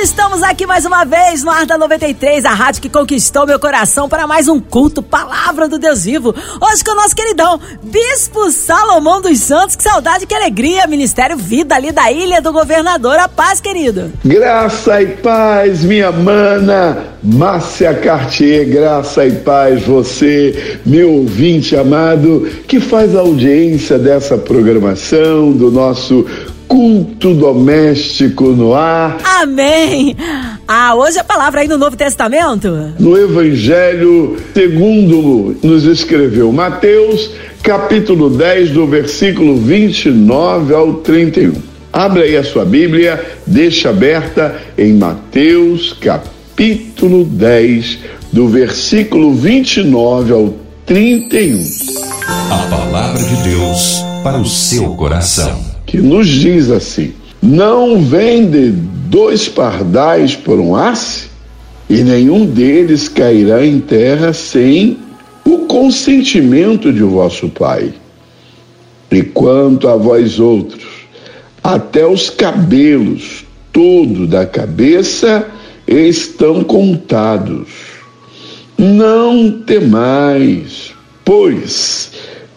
Estamos aqui mais uma vez no Ar da 93, a rádio que conquistou meu coração para mais um culto, Palavra do Deus Vivo. Hoje com o nosso queridão, Bispo Salomão dos Santos. Que saudade, que alegria! Ministério Vida ali da Ilha do Governador. A paz, querido. Graça e paz, minha mana, Márcia Cartier. Graça e paz, você, meu ouvinte amado, que faz audiência dessa programação, do nosso culto doméstico no ar. Amém! Ah, hoje a palavra aí no Novo Testamento? No Evangelho segundo nos escreveu Mateus, capítulo 10, do versículo 29 ao 31. Abre aí a sua Bíblia, deixa aberta em Mateus, capítulo 10, do versículo 29 ao 31. A palavra de Deus para o seu coração que nos diz assim: Não vende dois pardais por um asse, e nenhum deles cairá em terra sem o consentimento de vosso Pai. E quanto a vós outros, até os cabelos todo da cabeça estão contados. Não temais, pois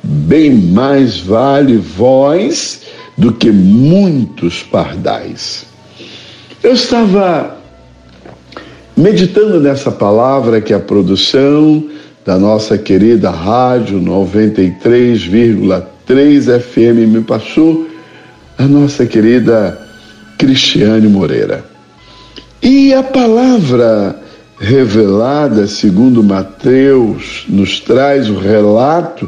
bem mais vale vós do que muitos pardais. Eu estava meditando nessa palavra que a produção da nossa querida rádio 93,3 FM me passou, a nossa querida Cristiane Moreira. E a palavra revelada, segundo Mateus, nos traz o relato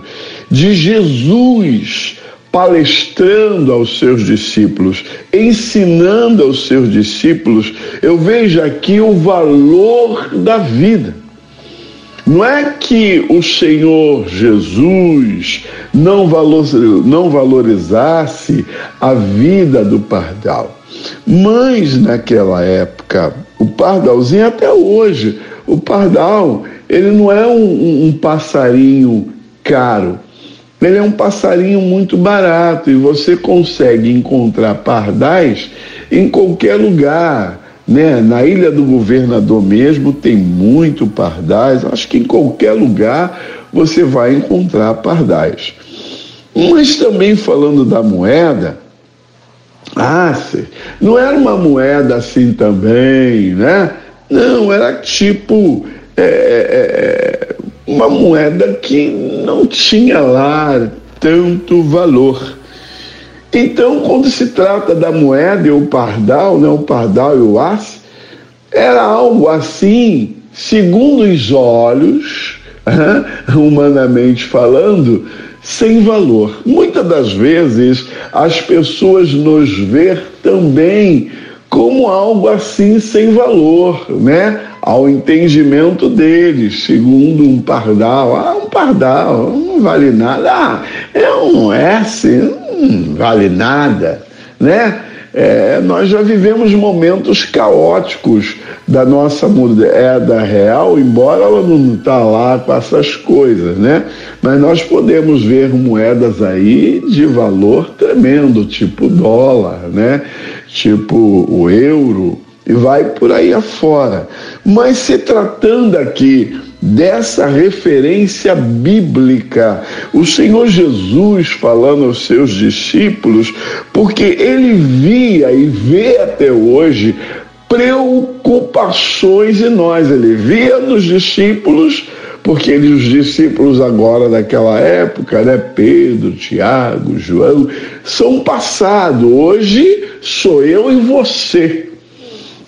de Jesus palestrando aos seus discípulos, ensinando aos seus discípulos, eu vejo aqui o valor da vida. Não é que o Senhor Jesus não, valor, não valorizasse a vida do pardal, mas naquela época, o pardalzinho, até hoje, o pardal, ele não é um, um passarinho caro, ele é um passarinho muito barato e você consegue encontrar pardais em qualquer lugar. Né? Na Ilha do Governador mesmo tem muito pardais. Acho que em qualquer lugar você vai encontrar pardais. Mas também falando da moeda, ah, não era uma moeda assim também, né? Não, era tipo é, é, é uma moeda que não tinha lá tanto valor. Então, quando se trata da moeda e o pardal, né, o pardal e o aço, era algo assim, segundo os olhos, humanamente falando, sem valor. Muitas das vezes as pessoas nos vê também como algo assim sem valor, né? Ao entendimento deles, segundo um pardal. Ah, um pardal não vale nada. Ah, é um S, não vale nada, né? É, nós já vivemos momentos caóticos da nossa moeda real, embora ela não está lá com essas coisas, né? Mas nós podemos ver moedas aí de valor tremendo, tipo dólar, né? Tipo o euro, e vai por aí afora. Mas se tratando aqui dessa referência bíblica, o Senhor Jesus falando aos seus discípulos, porque ele via e vê até hoje preocupações em nós, ele via nos discípulos porque eles, os discípulos agora daquela época, né, Pedro, Tiago, João, são passado. Hoje sou eu e você.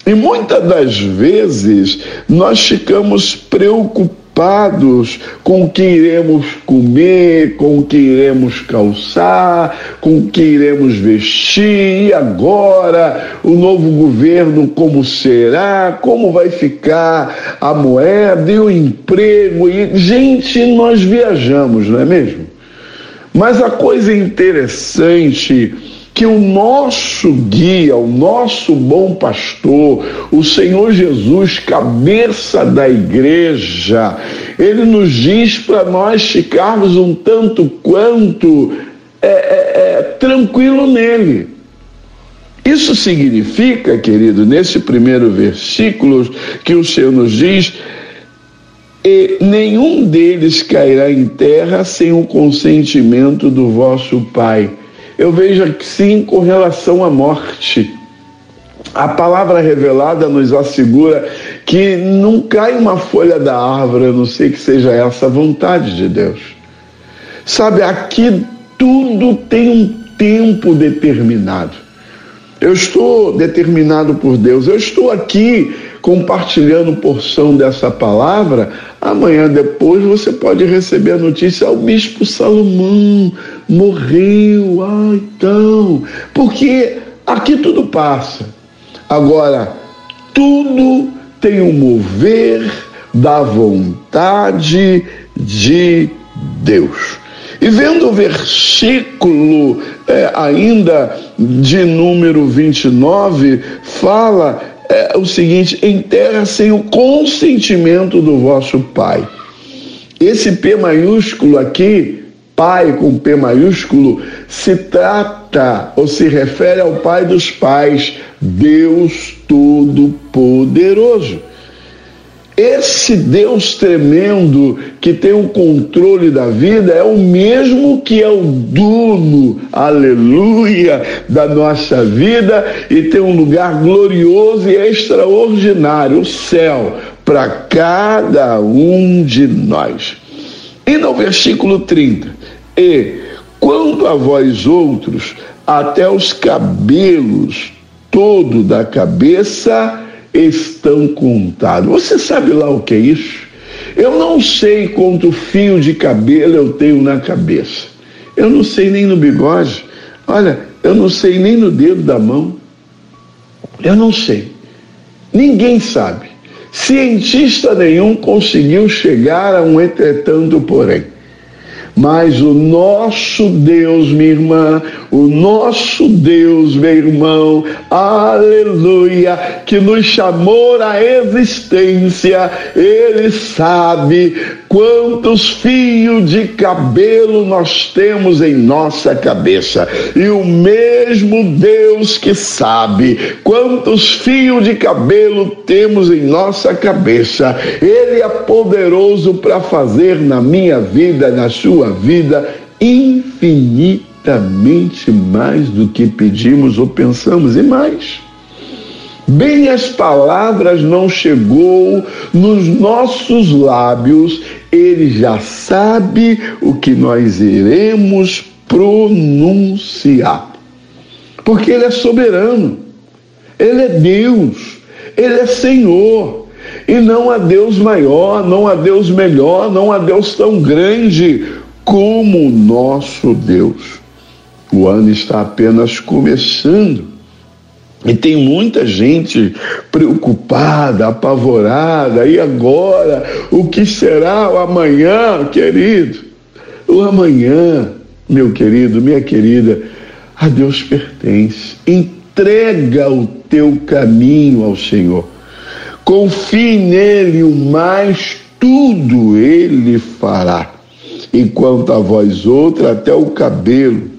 E muitas das vezes nós ficamos preocupados com o que iremos comer, com o que iremos calçar, com o que iremos vestir, e agora o novo governo como será, como vai ficar a moeda e o emprego. E, gente, nós viajamos, não é mesmo? Mas a coisa interessante que o nosso guia, o nosso bom pastor, o Senhor Jesus, cabeça da igreja, ele nos diz para nós ficarmos um tanto quanto é, é, é, tranquilo nele. Isso significa, querido, nesse primeiro versículo que o Senhor nos diz, e nenhum deles cairá em terra sem o consentimento do vosso Pai eu vejo assim com relação à morte. A palavra revelada nos assegura que não cai uma folha da árvore, a não ser que seja essa a vontade de Deus. Sabe, aqui tudo tem um tempo determinado. Eu estou determinado por Deus. Eu estou aqui compartilhando porção dessa palavra. Amanhã depois você pode receber a notícia: o bispo Salomão morreu. Ah, então. Porque aqui tudo passa. Agora, tudo tem o um mover da vontade de Deus. E vendo o versículo é, ainda de número 29, fala é, o seguinte: em terra sem o consentimento do vosso Pai. Esse P maiúsculo aqui, Pai com P maiúsculo, se trata ou se refere ao Pai dos pais, Deus Todo-Poderoso. Esse Deus tremendo que tem o controle da vida é o mesmo que é o dono, aleluia, da nossa vida e tem um lugar glorioso e extraordinário, o céu, para cada um de nós. E no versículo 30, e quanto a vós outros, até os cabelos todo da cabeça estão contados. Você sabe lá o que é isso? Eu não sei quanto fio de cabelo eu tenho na cabeça. Eu não sei nem no bigode. Olha, eu não sei nem no dedo da mão. Eu não sei. Ninguém sabe. Cientista nenhum conseguiu chegar a um entretanto, porém. Mas o nosso Deus, minha irmã, o nosso Deus, meu irmão, aleluia, que nos chamou à existência, Ele sabe quantos fios de cabelo nós temos em nossa cabeça. E o mesmo Deus que sabe quantos fios de cabelo temos em nossa cabeça, Ele é poderoso para fazer na minha vida, na sua vida, infinitamente mais do que pedimos ou pensamos e mais. Bem as palavras não chegou nos nossos lábios, ele já sabe o que nós iremos pronunciar. Porque ele é soberano. Ele é Deus. Ele é Senhor. E não há Deus maior, não há Deus melhor, não há Deus tão grande como nosso Deus. O ano está apenas começando. E tem muita gente preocupada, apavorada. E agora? O que será o amanhã, querido? O amanhã, meu querido, minha querida, a Deus pertence. Entrega o teu caminho ao Senhor. Confie nele, o mais tudo ele fará. Enquanto a voz outra, até o cabelo,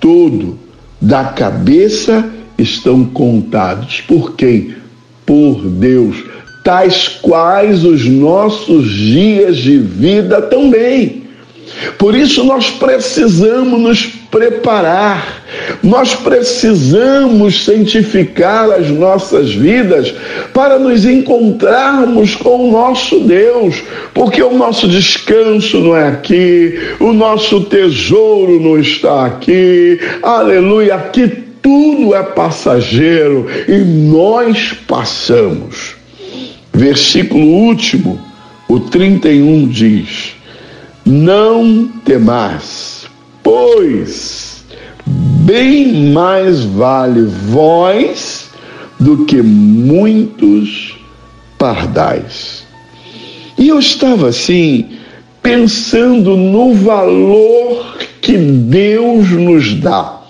todo, da cabeça estão contados. Por quem? Por Deus. Tais quais os nossos dias de vida também. Por isso nós precisamos nos preparar, nós precisamos santificar as nossas vidas para nos encontrarmos com o nosso Deus, porque o nosso descanso não é aqui, o nosso tesouro não está aqui, aleluia, aqui tudo é passageiro e nós passamos. Versículo último, o 31 diz: Não temais, pois bem mais vale vós do que muitos pardais. E eu estava assim, pensando no valor que Deus nos dá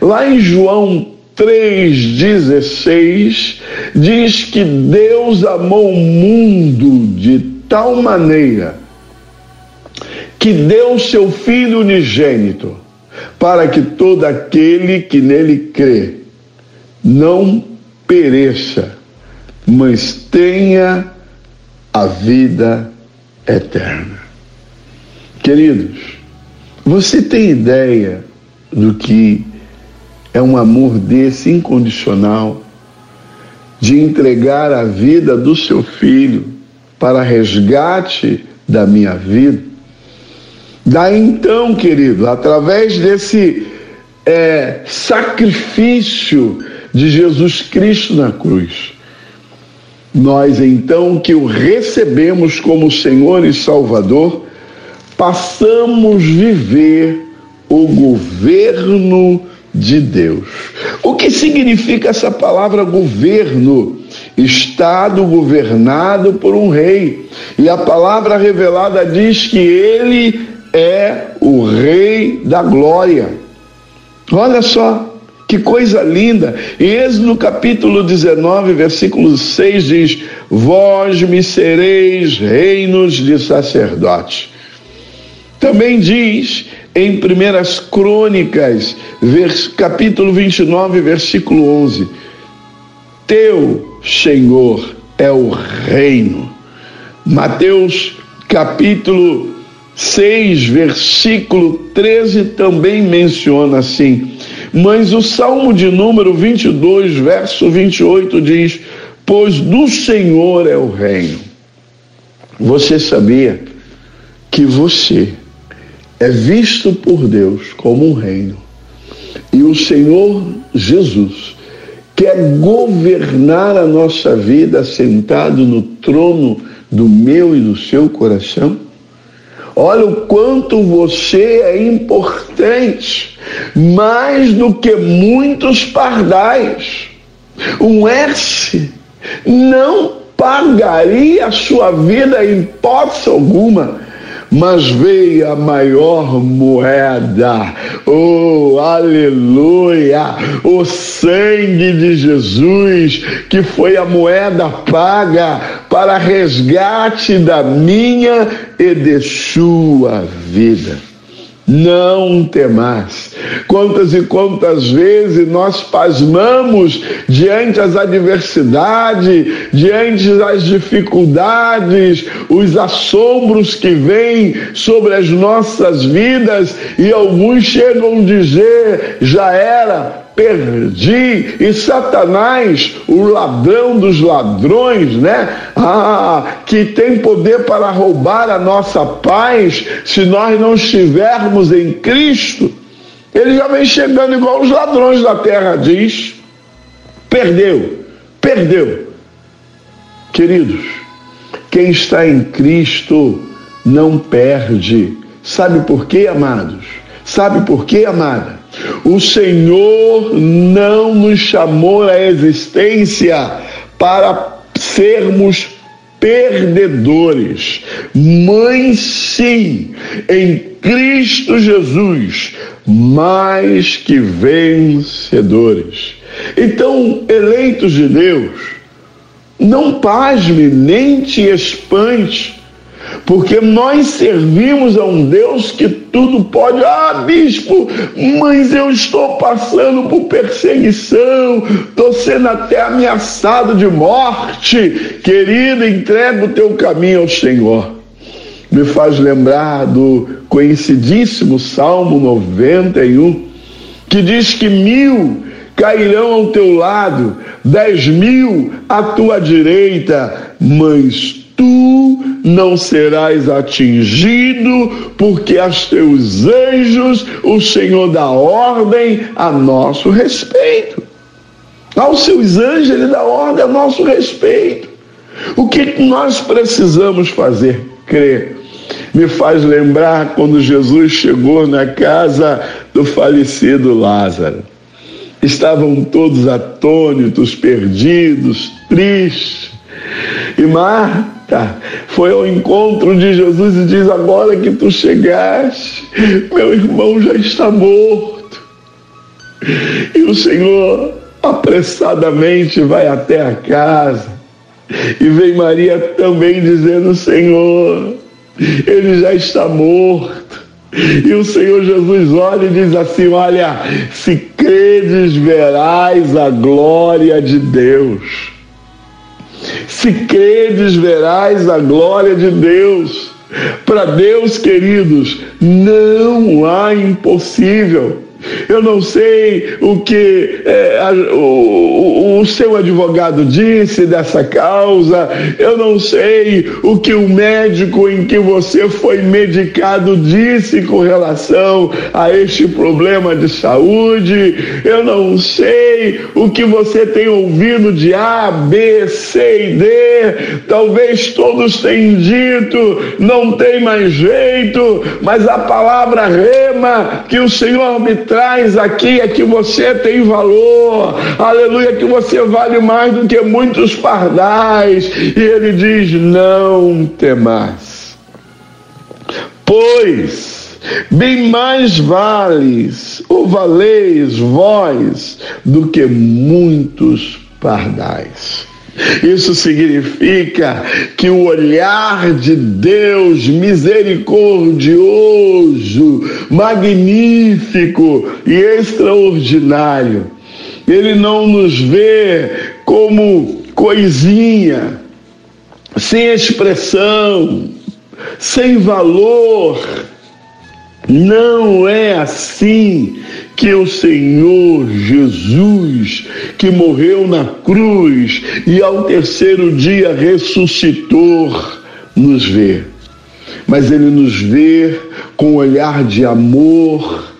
Lá em João 3,16, diz que Deus amou o mundo de tal maneira que deu seu Filho unigênito, para que todo aquele que nele crê não pereça, mas tenha a vida eterna. Queridos, você tem ideia do que é um amor desse incondicional, de entregar a vida do seu filho para resgate da minha vida? Daí então, querido, através desse é, sacrifício de Jesus Cristo na cruz, nós então que o recebemos como Senhor e Salvador, passamos a viver o governo de Deus. O que significa essa palavra governo? Estado governado por um rei. E a palavra revelada diz que ele é o Rei da Glória. Olha só, que coisa linda. E Êxodo capítulo 19, versículo 6 diz: Vós me sereis reinos de sacerdotes. Também diz em Primeiras Crônicas, capítulo 29, versículo 11: Teu Senhor é o reino. Mateus capítulo 6, versículo 13 também menciona assim. Mas o Salmo de número 22, verso 28 diz: Pois do Senhor é o reino. Você sabia que você é visto por Deus como um reino. E o Senhor Jesus quer governar a nossa vida sentado no trono do meu e do seu coração? Olha o quanto você é importante, mais do que muitos pardais. Um S não pagaria a sua vida em hipótese alguma mas veio a maior moeda. Oh, aleluia! O sangue de Jesus, que foi a moeda paga para resgate da minha e de sua vida. Não temas. Quantas e quantas vezes nós pasmamos diante as adversidades, diante das dificuldades, os assombros que vêm sobre as nossas vidas e alguns chegam a dizer: já era, perdi. E Satanás, o ladrão dos ladrões, né? Ah, que tem poder para roubar a nossa paz se nós não estivermos em Cristo. Ele já vem chegando igual os ladrões da terra diz. Perdeu, perdeu. Queridos, quem está em Cristo não perde. Sabe por quê, amados? Sabe por quê, amada? O Senhor não nos chamou à existência para sermos perdedores, mas sim em Cristo Jesus, mais que vencedores. Então, eleitos de Deus, não pasme nem te espante porque nós servimos a um Deus que tudo pode. Ah, bispo, mas eu estou passando por perseguição, estou sendo até ameaçado de morte. Querido, entrega o teu caminho ao Senhor. Me faz lembrar do conhecidíssimo Salmo 91, que diz que mil cairão ao teu lado, dez mil à tua direita, mas tu não serás atingido, porque aos teus anjos o Senhor dá ordem a nosso respeito. Aos seus anjos ele dá ordem a nosso respeito. O que nós precisamos fazer? Crer. Me faz lembrar quando Jesus chegou na casa do falecido Lázaro. Estavam todos atônitos, perdidos, tristes. E Marta Tá. Foi ao encontro de Jesus e diz: Agora que tu chegaste, meu irmão já está morto. E o Senhor apressadamente vai até a casa. E vem Maria também dizendo: Senhor, ele já está morto. E o Senhor Jesus olha e diz assim: Olha, se credes, verás a glória de Deus. Se credes, verás a glória de Deus. Para Deus, queridos, não há impossível. Eu não sei o que é, a, o, o seu advogado disse dessa causa, eu não sei o que o médico em que você foi medicado disse com relação a este problema de saúde, eu não sei o que você tem ouvido de A, B, C e D, talvez todos tenham dito, não tem mais jeito, mas a palavra rema que o Senhor me traz traz aqui é que você tem valor, aleluia, que você vale mais do que muitos pardais. E ele diz: Não temais, pois bem mais vales ou valeis vós do que muitos pardais. Isso significa que o olhar de Deus misericordioso, magnífico e extraordinário, ele não nos vê como coisinha, sem expressão, sem valor. Não é assim que o Senhor Jesus, que morreu na cruz e ao terceiro dia ressuscitou, nos vê. Mas ele nos vê com olhar de amor,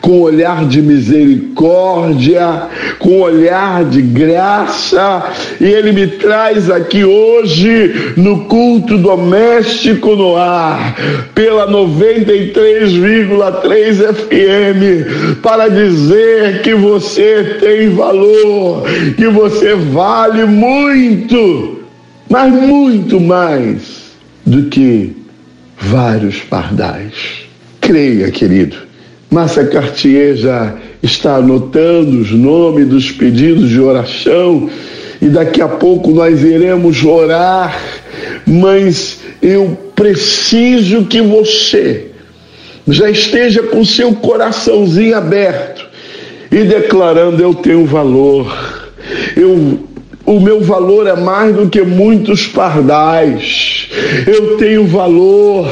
com olhar de misericórdia, com olhar de graça, e Ele me traz aqui hoje no culto doméstico no ar, pela 93,3 FM, para dizer que você tem valor, que você vale muito, mas muito mais do que vários pardais. Creia, querido Márcia Cartier já está anotando os nomes dos pedidos de oração e daqui a pouco nós iremos orar, mas eu preciso que você já esteja com seu coraçãozinho aberto e declarando: Eu tenho valor, eu o meu valor é mais do que muitos pardais. Eu tenho valor.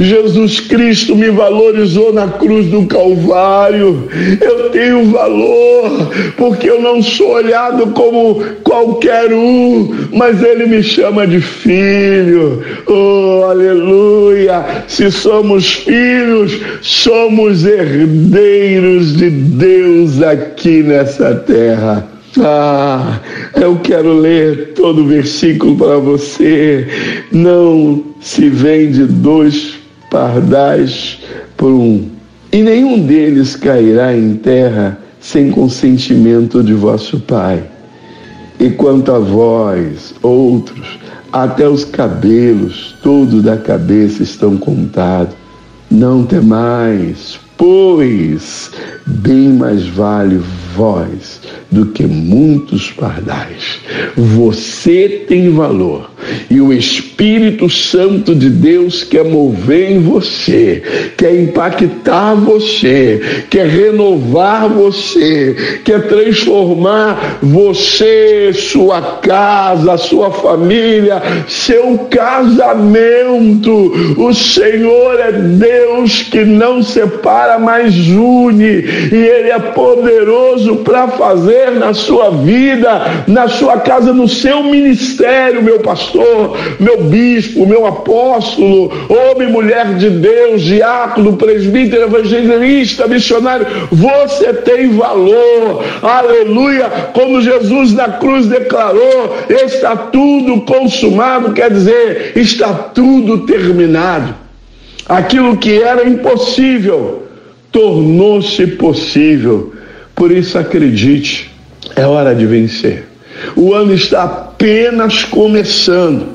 Jesus Cristo me valorizou na cruz do Calvário. Eu tenho valor, porque eu não sou olhado como qualquer um, mas Ele me chama de filho. Oh, aleluia! Se somos filhos, somos herdeiros de Deus aqui nessa terra. Ah, eu quero ler todo o versículo para você. Não se vende dois pardais por um, e nenhum deles cairá em terra sem consentimento de vosso Pai. E quanto a vós, outros, até os cabelos, todos da cabeça estão contados. Não temais, pois bem mais vale vós do que muitos pardais. Você tem valor e o Espírito Santo de Deus quer mover em você, quer impactar você, quer renovar você, quer transformar você, sua casa, sua família, seu casamento. O Senhor é Deus que não separa, mas une, e Ele é poderoso para fazer na sua vida, na sua casa, no seu ministério, meu pastor, meu bispo, meu apóstolo, homem, mulher de Deus, diácono, presbítero, evangelista, missionário, você tem valor, aleluia. Como Jesus na cruz declarou: está tudo consumado, quer dizer, está tudo terminado. Aquilo que era impossível tornou-se possível. Por isso, acredite, é hora de vencer. O ano está apenas começando.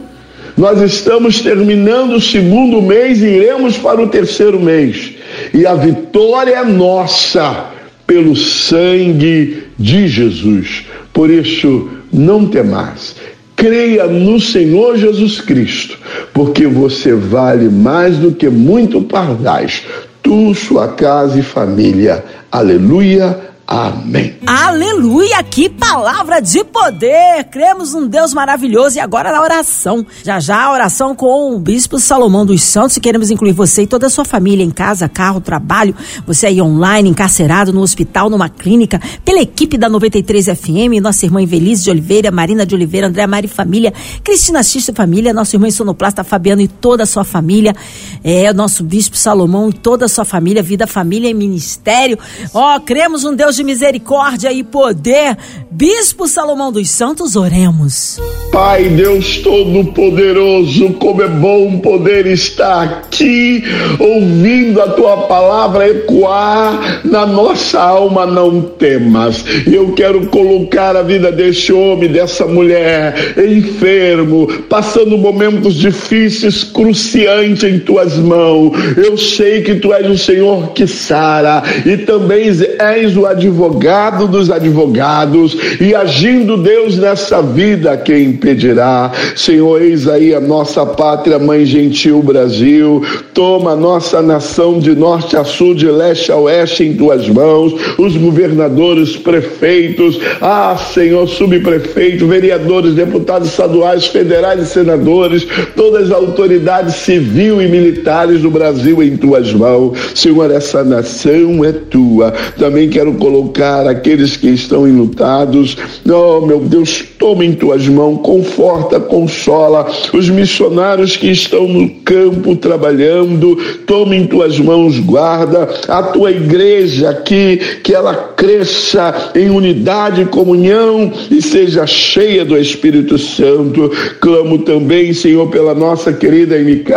Nós estamos terminando o segundo mês e iremos para o terceiro mês. E a vitória é nossa pelo sangue de Jesus. Por isso, não temas. Creia no Senhor Jesus Cristo, porque você vale mais do que muito pardais, tu, sua casa e família. Aleluia Amém. Aleluia! Que palavra de poder! Cremos num Deus maravilhoso e agora na oração. Já já a oração com o Bispo Salomão dos Santos queremos incluir você e toda a sua família em casa, carro, trabalho, você aí online, encarcerado no hospital, numa clínica, pela equipe da 93 FM, nossa irmã Invelise de Oliveira, Marina de Oliveira, André Mari Família, Cristina Xista Família, nossa irmã Sonoplasta Fabiano e toda a sua família, é, nosso Bispo Salomão e toda a sua família, vida, família e ministério. Ó, oh, cremos num Deus de de misericórdia e poder. Bispo Salomão dos Santos, oremos. Pai Deus Todo-Poderoso, como é bom poder estar aqui ouvindo a tua palavra ecoar na nossa alma, não temas. Eu quero colocar a vida desse homem, dessa mulher, enfermo, passando momentos difíceis, cruciantes em tuas mãos. Eu sei que tu és o Senhor que sara e também és o advogado dos advogados, e agindo Deus nessa vida, quem impedirá? Senhor, eis aí a nossa pátria, mãe gentil Brasil, toma a nossa nação de norte a sul, de leste a oeste em tuas mãos, os governadores, prefeitos, ah, Senhor, subprefeito, vereadores, deputados estaduais, federais e senadores, todas as autoridades civil e militares do Brasil em tuas mãos. Senhor, essa nação é tua. Também quero colocar colocar aqueles que estão enlutados. Oh, meu Deus, toma em tuas mãos, conforta, consola os missionários que estão no campo trabalhando. Toma em tuas mãos, guarda a tua igreja aqui, que ela cresça em unidade e comunhão e seja cheia do Espírito Santo. Clamo também, Senhor, pela nossa querida MK,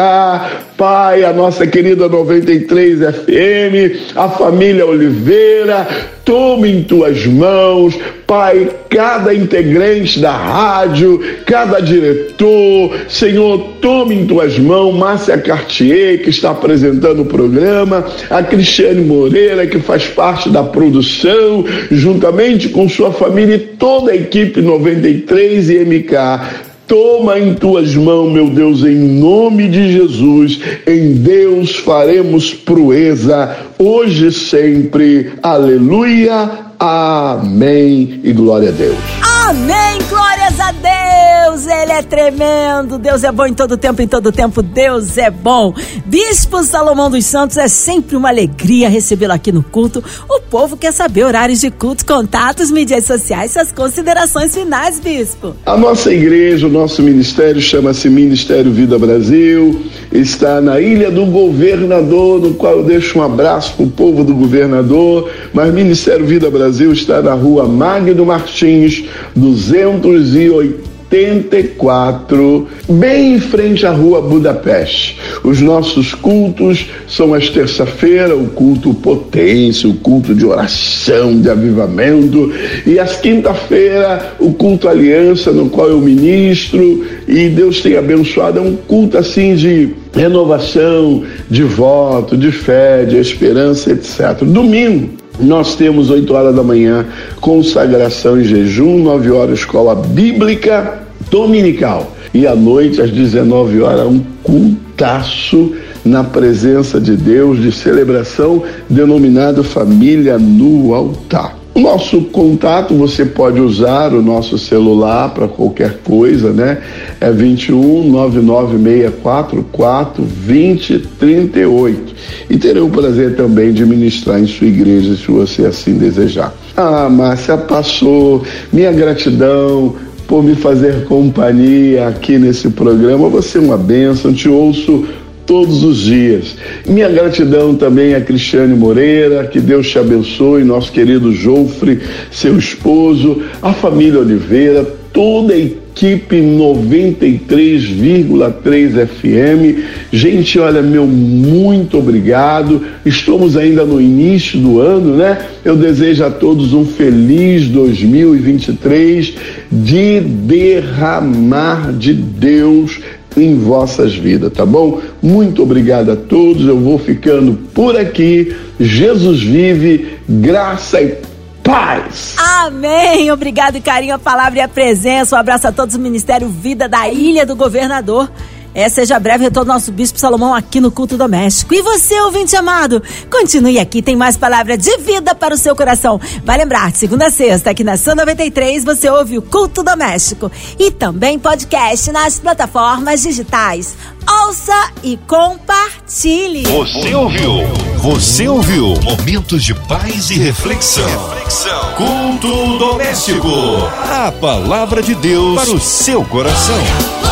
Pai, a nossa querida 93 FM, a família Oliveira, tome em tuas mãos, Pai, cada integrante da rádio, cada diretor, Senhor, tome em tuas mãos, Márcia Cartier, que está apresentando o programa, a Cristiane Moreira, que faz parte da produção, juntamente com sua família e toda a equipe 93 e MK. Toma em tuas mãos, meu Deus, em nome de Jesus. Em Deus faremos proeza, hoje e sempre. Aleluia, amém e glória a Deus. Amém, glórias a Deus, Ele é tremendo, Deus é bom em todo tempo, em todo tempo, Deus é bom. Bispo Salomão dos Santos, é sempre uma alegria recebê-lo aqui no culto. O povo quer saber horários de culto, contatos, mídias sociais, suas considerações finais, Bispo. A nossa igreja, o nosso ministério chama-se Ministério Vida Brasil, está na Ilha do Governador, no qual eu deixo um abraço para o povo do governador, mas Ministério Vida Brasil está na rua Magno Martins, 284, bem em frente à rua Budapeste. Os nossos cultos são às terça-feira, o culto potência, o culto de oração, de avivamento, e às quinta-feira, o culto aliança, no qual eu ministro, e Deus tem abençoado, é um culto assim de renovação, de voto, de fé, de esperança, etc. Domingo, nós temos 8 horas da manhã consagração e jejum, 9 horas escola bíblica dominical e à noite às 19 horas um cultaço na presença de Deus de celebração denominado família no altar. O nosso contato, você pode usar o nosso celular para qualquer coisa, né? É 21 99644 2038. E terei o prazer também de ministrar em sua igreja, se você assim desejar. Ah, Márcia, passou. Minha gratidão por me fazer companhia aqui nesse programa. Você é uma bênção, te ouço todos os dias. Minha gratidão também a Cristiane Moreira, que Deus te abençoe, nosso querido Jofre, seu esposo, a família Oliveira, toda a equipe 93,3 FM. Gente, olha, meu muito obrigado. Estamos ainda no início do ano, né? Eu desejo a todos um feliz 2023 de derramar de Deus em vossas vidas, tá bom? Muito obrigado a todos. Eu vou ficando por aqui. Jesus vive, graça e paz. Amém. Obrigado, carinho, a palavra e a presença. Um abraço a todos do Ministério Vida da Ilha do Governador. É, seja breve retorno nosso Bispo Salomão aqui no Culto Doméstico. E você, ouvinte amado, continue aqui, tem mais palavra de vida para o seu coração. Vai lembrar, segunda a sexta, aqui na São 93, você ouve o Culto Doméstico. E também podcast nas plataformas digitais. Ouça e compartilhe. Você ouviu? Você ouviu? Momentos de paz e reflexão. reflexão. Culto Doméstico. A palavra de Deus para o seu coração.